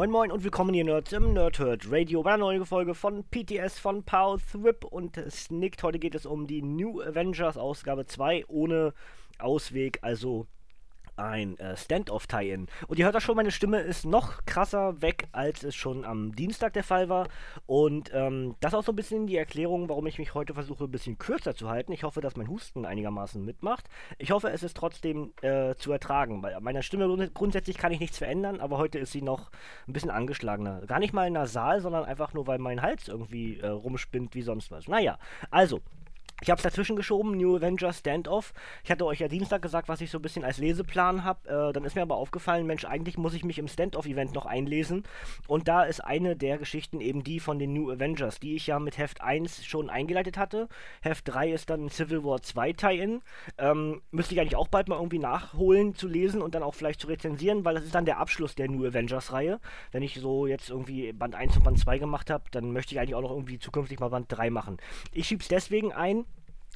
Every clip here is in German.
Moin Moin und willkommen hier Nerds im Nerdhurt Radio bei einer neuen Folge von PTS von Pow Thrip und Snicked. Heute geht es um die New Avengers Ausgabe 2 ohne Ausweg, also ein äh, Stand-off-Tie-In. Und ihr hört das schon, meine Stimme ist noch krasser weg, als es schon am Dienstag der Fall war. Und ähm, das auch so ein bisschen die Erklärung, warum ich mich heute versuche, ein bisschen kürzer zu halten. Ich hoffe, dass mein Husten einigermaßen mitmacht. Ich hoffe, es ist trotzdem äh, zu ertragen. Bei meiner Stimme grund grundsätzlich kann ich nichts verändern, aber heute ist sie noch ein bisschen angeschlagener. Gar nicht mal nasal, sondern einfach nur, weil mein Hals irgendwie äh, rumspinnt wie sonst was. Naja, also, ich habe es dazwischen geschoben, New Avengers Standoff. Ich hatte euch ja Dienstag gesagt, was ich so ein bisschen als Leseplan habe. Äh, dann ist mir aber aufgefallen, Mensch, eigentlich muss ich mich im Standoff-Event noch einlesen. Und da ist eine der Geschichten eben die von den New Avengers, die ich ja mit Heft 1 schon eingeleitet hatte. Heft 3 ist dann Civil War 2 Tie-In. Ähm, müsste ich eigentlich auch bald mal irgendwie nachholen zu lesen und dann auch vielleicht zu rezensieren, weil das ist dann der Abschluss der New Avengers-Reihe. Wenn ich so jetzt irgendwie Band 1 und Band 2 gemacht habe, dann möchte ich eigentlich auch noch irgendwie zukünftig mal Band 3 machen. Ich schieb's deswegen ein,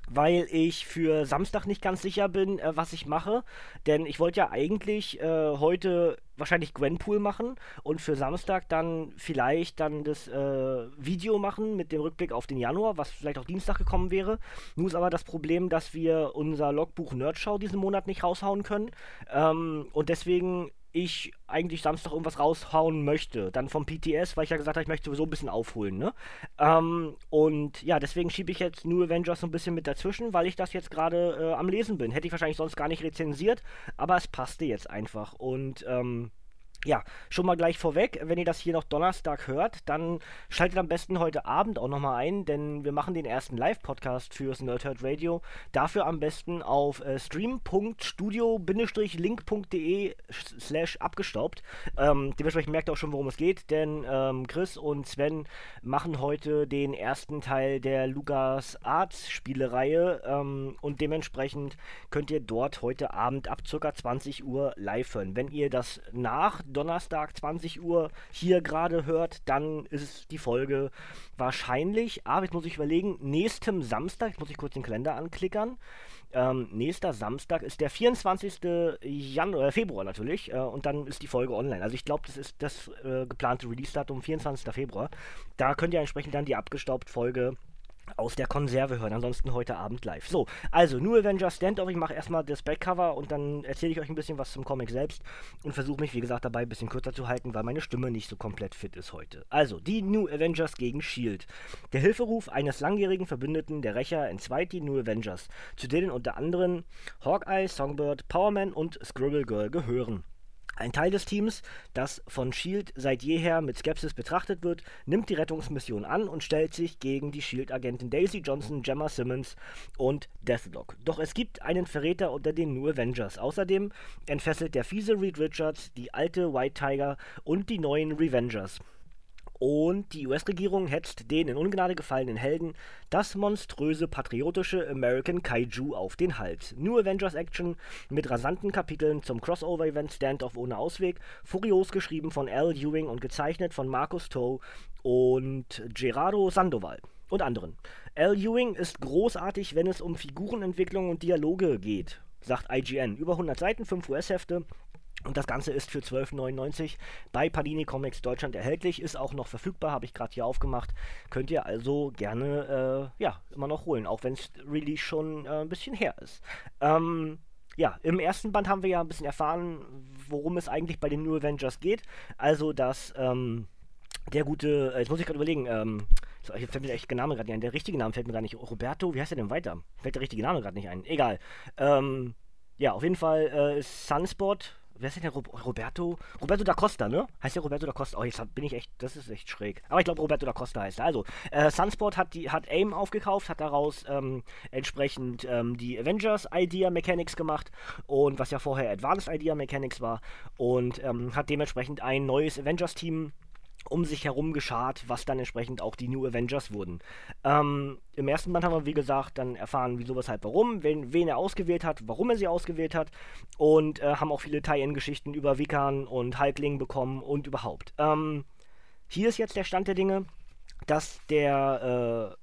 weil ich für Samstag nicht ganz sicher bin, äh, was ich mache. Denn ich wollte ja eigentlich äh, heute wahrscheinlich Gwenpool machen und für Samstag dann vielleicht dann das äh, Video machen mit dem Rückblick auf den Januar, was vielleicht auch Dienstag gekommen wäre. Nun ist aber das Problem, dass wir unser Logbuch Nerdschau diesen Monat nicht raushauen können. Ähm, und deswegen ich eigentlich Samstag irgendwas raushauen möchte. Dann vom PTS, weil ich ja gesagt habe, ich möchte sowieso ein bisschen aufholen, ne? Ähm, und ja, deswegen schiebe ich jetzt New Avengers so ein bisschen mit dazwischen, weil ich das jetzt gerade äh, am Lesen bin. Hätte ich wahrscheinlich sonst gar nicht rezensiert, aber es passte jetzt einfach. Und ähm, ja, schon mal gleich vorweg, wenn ihr das hier noch Donnerstag hört, dann schaltet am besten heute Abend auch nochmal ein, denn wir machen den ersten Live-Podcast fürs Nerdhurt Radio. Dafür am besten auf äh, stream.studio-link.de slash abgestaubt. Ähm, dementsprechend merkt ihr auch schon, worum es geht, denn ähm, Chris und Sven machen heute den ersten Teil der Lukas Arts Spielereihe ähm, und dementsprechend könnt ihr dort heute Abend ab ca. 20 Uhr live hören. Wenn ihr das nach Donnerstag 20 Uhr hier gerade hört, dann ist die Folge wahrscheinlich, aber jetzt muss ich überlegen, nächstem Samstag, jetzt muss ich kurz den Kalender anklickern. Ähm, nächster Samstag ist der 24. Januar, äh, Februar natürlich, äh, und dann ist die Folge online. Also ich glaube, das ist das äh, geplante Release-Datum 24. Februar. Da könnt ihr entsprechend dann die abgestaubt Folge aus der Konserve hören. Ansonsten heute Abend live. So, also New Avengers Standoff. Ich mache erstmal das Backcover und dann erzähle ich euch ein bisschen was zum Comic selbst und versuche mich, wie gesagt, dabei ein bisschen kürzer zu halten, weil meine Stimme nicht so komplett fit ist heute. Also, die New Avengers gegen Shield. Der Hilferuf eines langjährigen Verbündeten der Rächer entzweit die New Avengers, zu denen unter anderem Hawkeye, Songbird, Powerman und Squirrel Girl gehören. Ein Teil des Teams, das von Shield seit jeher mit Skepsis betrachtet wird, nimmt die Rettungsmission an und stellt sich gegen die Shield-Agenten Daisy Johnson, Gemma Simmons und Deathlock. Doch es gibt einen Verräter unter den New Avengers. Außerdem entfesselt der fiese Reed Richards die alte White Tiger und die neuen Revengers. Und die US-Regierung hetzt den in Ungnade gefallenen Helden das monströse patriotische American Kaiju auf den Hals. New Avengers Action mit rasanten Kapiteln zum Crossover-Event Standoff ohne Ausweg, furios geschrieben von Al Ewing und gezeichnet von Marcus Toe und Gerardo Sandoval und anderen. Al Ewing ist großartig, wenn es um Figurenentwicklung und Dialoge geht, sagt IGN. Über 100 Seiten, 5 US-Hefte und das Ganze ist für 12,99 bei Panini Comics Deutschland erhältlich, ist auch noch verfügbar, habe ich gerade hier aufgemacht. Könnt ihr also gerne, äh, ja, immer noch holen, auch wenn es Release schon äh, ein bisschen her ist. Ähm, ja, im ersten Band haben wir ja ein bisschen erfahren, worum es eigentlich bei den New Avengers geht. Also, dass ähm, der gute, äh, jetzt muss ich gerade überlegen, ähm, jetzt fällt mir der echte Name gerade nicht ein. Der richtige Name fällt mir gar nicht. Roberto, wie heißt der denn weiter? Fällt der richtige Name gerade nicht ein. Egal. Ähm, ja, auf jeden Fall äh, Sunspot wer ist denn der Roberto? Roberto da Costa, ne? Heißt der Roberto da Costa? Oh, jetzt bin ich echt, das ist echt schräg. Aber ich glaube, Roberto da Costa heißt er. Also, äh, Sunsport hat, die, hat AIM aufgekauft, hat daraus ähm, entsprechend ähm, die Avengers Idea Mechanics gemacht und was ja vorher Advanced Idea Mechanics war und ähm, hat dementsprechend ein neues Avengers-Team um sich herum geschart, was dann entsprechend auch die New Avengers wurden. Ähm, Im ersten Band haben wir, wie gesagt, dann erfahren, wieso, weshalb, warum, wen, wen er ausgewählt hat, warum er sie ausgewählt hat und äh, haben auch viele Tie-In-Geschichten über Vikan und Hulkling bekommen und überhaupt. Ähm, hier ist jetzt der Stand der Dinge, dass der,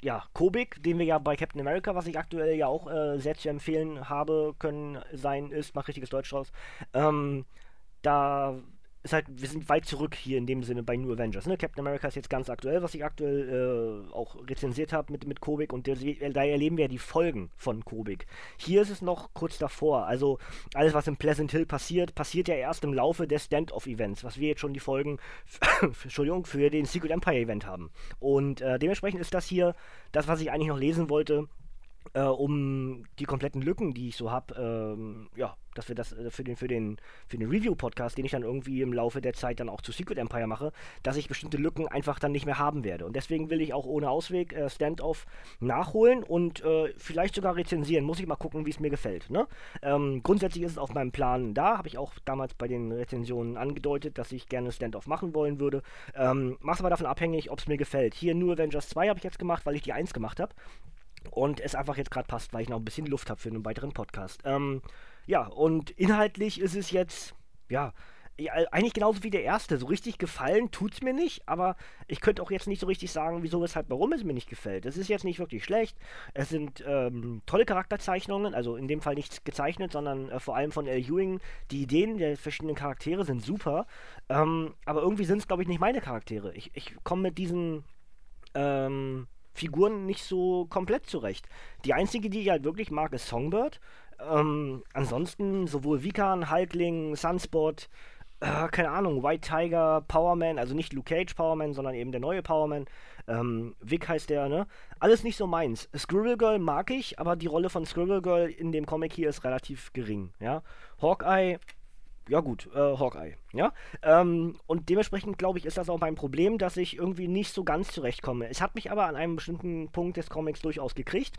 äh, ja, Kobik, den wir ja bei Captain America, was ich aktuell ja auch äh, sehr zu empfehlen habe, können sein, ist, mach richtiges Deutsch draus, ähm, da ist halt, wir sind weit zurück hier in dem Sinne bei New Avengers. Ne? Captain America ist jetzt ganz aktuell, was ich aktuell äh, auch rezensiert habe mit, mit Kobik und der, da erleben wir ja die Folgen von Kobik. Hier ist es noch kurz davor. Also alles, was in Pleasant Hill passiert, passiert ja erst im Laufe des Stand-Off-Events, was wir jetzt schon die Folgen, Entschuldigung, für den Secret Empire-Event haben. Und äh, dementsprechend ist das hier das, was ich eigentlich noch lesen wollte äh, um die kompletten Lücken, die ich so habe, ähm, ja, dass wir das äh, für den, für den, für den Review-Podcast, den ich dann irgendwie im Laufe der Zeit dann auch zu Secret Empire mache, dass ich bestimmte Lücken einfach dann nicht mehr haben werde. Und deswegen will ich auch ohne Ausweg äh, Standoff nachholen und äh, vielleicht sogar rezensieren. Muss ich mal gucken, wie es mir gefällt. Ne? Ähm, grundsätzlich ist es auf meinem Plan da, habe ich auch damals bei den Rezensionen angedeutet, dass ich gerne Standoff machen wollen würde. Ähm, mach's aber davon abhängig, ob es mir gefällt. Hier nur Avengers 2 habe ich jetzt gemacht, weil ich die 1 gemacht habe. Und es einfach jetzt gerade passt, weil ich noch ein bisschen Luft habe für einen weiteren Podcast. Ähm, ja, und inhaltlich ist es jetzt, ja, eigentlich genauso wie der erste. So richtig gefallen tut es mir nicht, aber ich könnte auch jetzt nicht so richtig sagen, wieso, weshalb, warum es mir nicht gefällt. Es ist jetzt nicht wirklich schlecht. Es sind ähm, tolle Charakterzeichnungen, also in dem Fall nichts gezeichnet, sondern äh, vor allem von L. Ewing. Die Ideen der verschiedenen Charaktere sind super, ähm, aber irgendwie sind es, glaube ich, nicht meine Charaktere. Ich, ich komme mit diesen ähm, Figuren nicht so komplett zurecht. Die einzige, die ich halt wirklich mag, ist Songbird. Ähm, ansonsten sowohl Vikan, Hulkling, Sunspot, äh, keine Ahnung, White Tiger, Powerman, also nicht Luke Cage Powerman, sondern eben der neue Powerman. Ähm, Vic heißt der, ne? Alles nicht so meins. Squirrel Girl mag ich, aber die Rolle von Squirrel Girl in dem Comic hier ist relativ gering, ja? Hawkeye ja gut, äh, Hawkeye, ja. Ähm, und dementsprechend glaube ich, ist das auch mein Problem, dass ich irgendwie nicht so ganz zurechtkomme. Es hat mich aber an einem bestimmten Punkt des Comics durchaus gekriegt.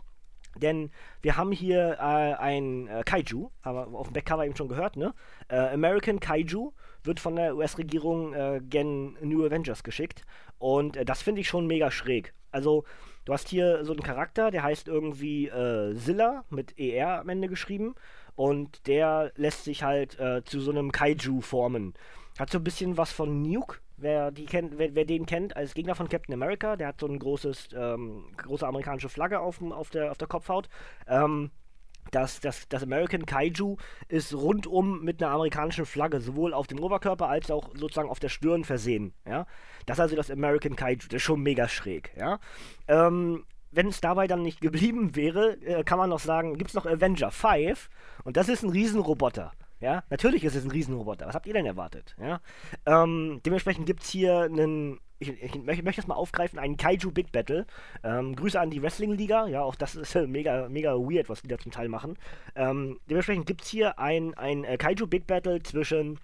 Denn wir haben hier äh, ein äh, Kaiju, haben wir auf dem Backcover eben schon gehört, ne? Äh, American Kaiju wird von der US-Regierung äh, gen New Avengers geschickt. Und äh, das finde ich schon mega schräg. Also, du hast hier so einen Charakter, der heißt irgendwie äh, Zilla mit ER am Ende geschrieben. Und der lässt sich halt äh, zu so einem Kaiju formen. Hat so ein bisschen was von Nuke, wer, die kennt, wer, wer, den kennt, als Gegner von Captain America. Der hat so ein großes, ähm, große amerikanische Flagge auf, auf, der, auf der Kopfhaut. Ähm, das, das, das American Kaiju ist rundum mit einer amerikanischen Flagge, sowohl auf dem Oberkörper als auch sozusagen auf der Stirn versehen. Ja? Das ist also das American Kaiju. Das ist schon mega schräg. Ja? Ähm, wenn es dabei dann nicht geblieben wäre, äh, kann man noch sagen, gibt es noch Avenger 5 und das ist ein Riesenroboter. Ja, natürlich ist es ein Riesenroboter. Was habt ihr denn erwartet? Ja, ähm, dementsprechend gibt es hier einen, ich, ich, ich, möchte das mal aufgreifen, einen Kaiju Big Battle. Ähm, Grüße an die Wrestling Liga. Ja, auch das ist äh, mega, mega weird, was die da zum Teil machen. Ähm, dementsprechend gibt es hier ein, ein äh, Kaiju Big Battle zwischen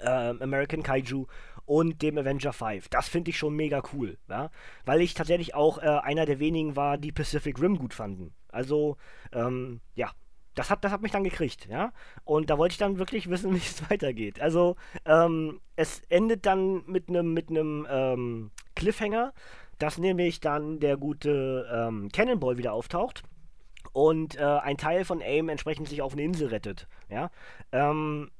ähm, American Kaiju und dem Avenger 5. Das finde ich schon mega cool, ja? weil ich tatsächlich auch äh, einer der wenigen war, die Pacific Rim gut fanden. Also, ähm, ja, das hat, das hat mich dann gekriegt, ja. Und da wollte ich dann wirklich wissen, wie es weitergeht. Also, ähm, es endet dann mit einem mit ähm, Cliffhanger, dass nämlich dann der gute ähm, Cannonball wieder auftaucht und äh, ein Teil von AIM entsprechend sich auf eine Insel rettet, ja. Ähm,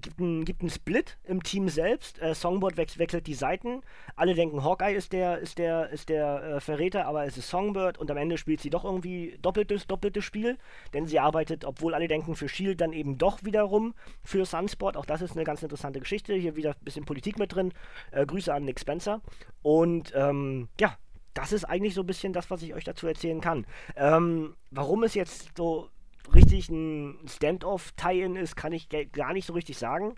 gibt einen gibt Split im Team selbst. Äh, Songbird wech wechselt die Seiten. Alle denken, Hawkeye ist der, ist der, ist der äh, Verräter, aber es ist Songbird und am Ende spielt sie doch irgendwie doppeltes, doppeltes Spiel, denn sie arbeitet, obwohl alle denken für Shield, dann eben doch wiederum für Sunspot. Auch das ist eine ganz interessante Geschichte. Hier wieder ein bisschen Politik mit drin. Äh, Grüße an Nick Spencer. Und ähm, ja, das ist eigentlich so ein bisschen das, was ich euch dazu erzählen kann. Ähm, warum es jetzt so richtig ein Standoff-Tie-In ist, kann ich gar nicht so richtig sagen.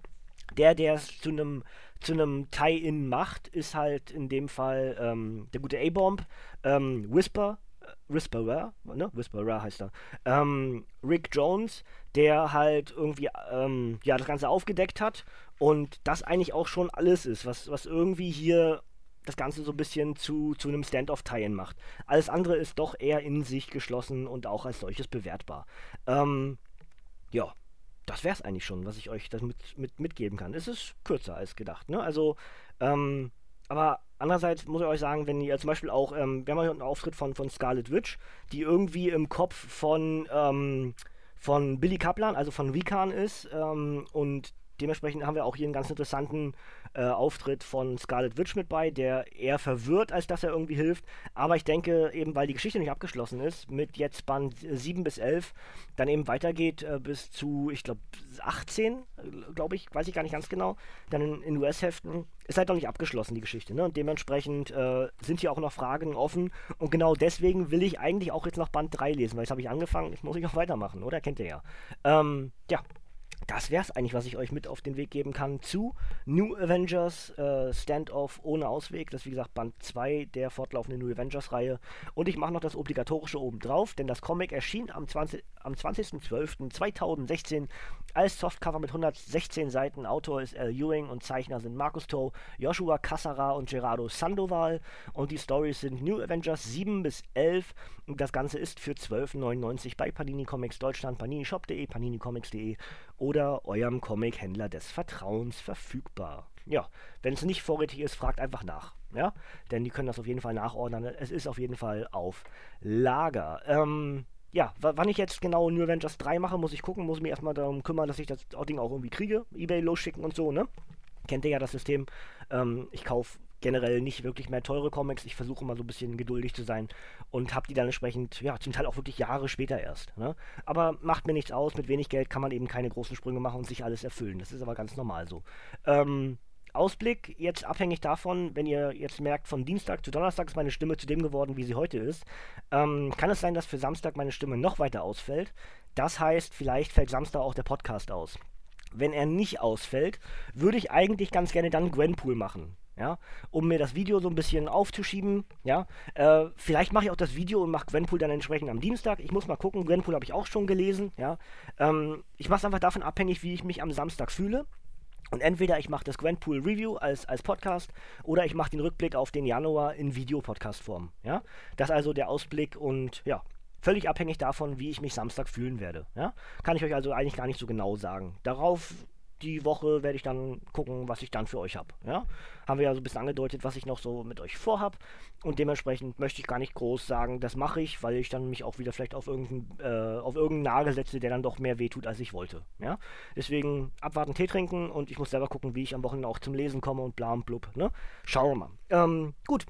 Der, der es zu einem zu einem Tie-In macht, ist halt in dem Fall ähm, der gute A-Bomb, ähm, Whisper, Whisperer, ne? Whisperer heißt er, ähm, Rick Jones, der halt irgendwie ähm, ja das Ganze aufgedeckt hat und das eigentlich auch schon alles ist, was, was irgendwie hier das Ganze so ein bisschen zu, zu einem Stand-off-Teilen macht. Alles andere ist doch eher in sich geschlossen und auch als solches bewertbar. Ähm, ja, das wäre es eigentlich schon, was ich euch damit mit, mitgeben kann. Es ist kürzer als gedacht, ne? Also, ähm, aber andererseits muss ich euch sagen, wenn ihr zum Beispiel auch, ähm, wir haben hier einen Auftritt von, von Scarlet Witch, die irgendwie im Kopf von, ähm, von Billy Kaplan, also von Vikan ist, ähm, und dementsprechend haben wir auch hier einen ganz interessanten äh, Auftritt von Scarlet Witch mit bei, der eher verwirrt, als dass er irgendwie hilft. Aber ich denke, eben weil die Geschichte nicht abgeschlossen ist, mit jetzt Band 7 bis 11, dann eben weitergeht äh, bis zu, ich glaube, 18, glaube ich, weiß ich gar nicht ganz genau, dann in, in US-Heften, ist halt noch nicht abgeschlossen, die Geschichte. Ne? Und dementsprechend äh, sind hier auch noch Fragen offen. Und genau deswegen will ich eigentlich auch jetzt noch Band 3 lesen, weil jetzt habe ich angefangen, jetzt muss ich auch weitermachen, oder? Kennt ihr ja. Ähm, ja, das wäre es eigentlich, was ich euch mit auf den Weg geben kann zu New Avengers äh, Standoff ohne Ausweg. Das ist wie gesagt Band 2 der fortlaufenden New Avengers Reihe. Und ich mache noch das obligatorische oben drauf, denn das Comic erschien am 20 am 20.12.2016 als Softcover mit 116 Seiten. Autor ist Al Ewing und Zeichner sind Markus Toe, Joshua Cassara und Gerardo Sandoval. Und die Stories sind New Avengers 7 bis 11. Und das Ganze ist für 12,99 bei Panini Comics Deutschland, paninishop.de, paninicomics.de oder eurem Comic-Händler des Vertrauens verfügbar. Ja, wenn es nicht vorrätig ist, fragt einfach nach. Ja, denn die können das auf jeden Fall nachordnen. Es ist auf jeden Fall auf Lager. Ähm, ja, wann ich jetzt genau New Avengers 3 mache, muss ich gucken, muss mich erstmal darum kümmern, dass ich das Ding auch irgendwie kriege. Ebay losschicken und so, ne? Kennt ihr ja das System. Ähm, ich kaufe generell nicht wirklich mehr teure Comics. Ich versuche mal so ein bisschen geduldig zu sein und habe die dann entsprechend, ja, zum Teil auch wirklich Jahre später erst. Ne? Aber macht mir nichts aus. Mit wenig Geld kann man eben keine großen Sprünge machen und sich alles erfüllen. Das ist aber ganz normal so. Ähm, Ausblick, jetzt abhängig davon, wenn ihr jetzt merkt, von Dienstag zu Donnerstag ist meine Stimme zu dem geworden, wie sie heute ist, ähm, kann es sein, dass für Samstag meine Stimme noch weiter ausfällt. Das heißt, vielleicht fällt Samstag auch der Podcast aus. Wenn er nicht ausfällt, würde ich eigentlich ganz gerne dann Gwenpool machen. Ja, um mir das Video so ein bisschen aufzuschieben, ja. Äh, vielleicht mache ich auch das Video und mache Gwenpool dann entsprechend am Dienstag. Ich muss mal gucken, Gwenpool habe ich auch schon gelesen, ja. Ähm, ich mache es einfach davon abhängig, wie ich mich am Samstag fühle. Und entweder ich mache das Gwenpool Review als, als Podcast oder ich mache den Rückblick auf den Januar in Videopodcast-Form. Ja? Das ist also der Ausblick und ja, völlig abhängig davon, wie ich mich Samstag fühlen werde. Ja? Kann ich euch also eigentlich gar nicht so genau sagen. Darauf die Woche werde ich dann gucken, was ich dann für euch habe. Ja? Haben wir ja so ein bisschen angedeutet, was ich noch so mit euch vorhab. Und dementsprechend möchte ich gar nicht groß sagen, das mache ich, weil ich dann mich auch wieder vielleicht auf irgendeinen, äh, auf irgendeinen Nagel setze, der dann doch mehr wehtut, als ich wollte. Ja? Deswegen abwarten, Tee trinken und ich muss selber gucken, wie ich am Wochenende auch zum Lesen komme und bla und blub. Ne? Schauen wir mal. Ähm, gut,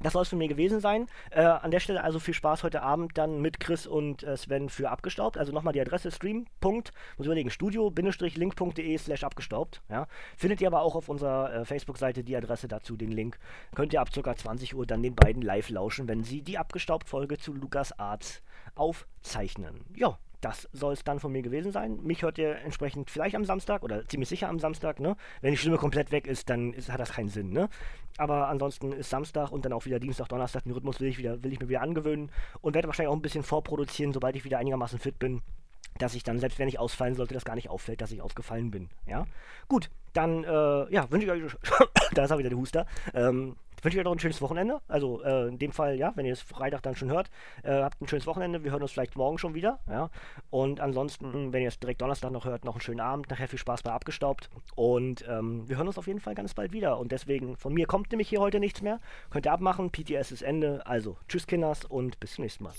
das soll es von mir gewesen sein. Äh, an der Stelle also viel Spaß heute Abend dann mit Chris und äh, Sven für abgestaubt. Also nochmal die Adresse stream. muss überlegen, studio-link.de slash abgestaubt. Ja. Findet ihr aber auch auf unserer äh, Facebook-Seite die Adresse dazu, den Link. Könnt ihr ab ca. 20 Uhr dann den beiden live lauschen, wenn sie die Abgestaubt-Folge zu Lukas Arts aufzeichnen. Ja, das soll es dann von mir gewesen sein. Mich hört ihr entsprechend vielleicht am Samstag oder ziemlich sicher am Samstag, ne? Wenn die Stimme komplett weg ist, dann ist, hat das keinen Sinn, ne? Aber ansonsten ist Samstag und dann auch wieder Dienstag, Donnerstag. Den Rhythmus will ich, wieder, will ich mir wieder angewöhnen und werde wahrscheinlich auch ein bisschen vorproduzieren, sobald ich wieder einigermaßen fit bin dass ich dann, selbst wenn ich ausfallen sollte, das gar nicht auffällt, dass ich ausgefallen bin. Ja, gut, dann äh, ja, wünsche ich euch, da ist auch wieder der Huster, ähm, wünsche euch noch ein schönes Wochenende. Also äh, in dem Fall, ja, wenn ihr es Freitag dann schon hört, äh, habt ein schönes Wochenende. Wir hören uns vielleicht morgen schon wieder. Ja. Und ansonsten, wenn ihr es direkt Donnerstag noch hört, noch einen schönen Abend. Nachher viel Spaß bei Abgestaubt. Und ähm, wir hören uns auf jeden Fall ganz bald wieder. Und deswegen, von mir kommt nämlich hier heute nichts mehr. Könnt ihr abmachen. PTS ist Ende. Also, tschüss Kinders und bis zum nächsten Mal.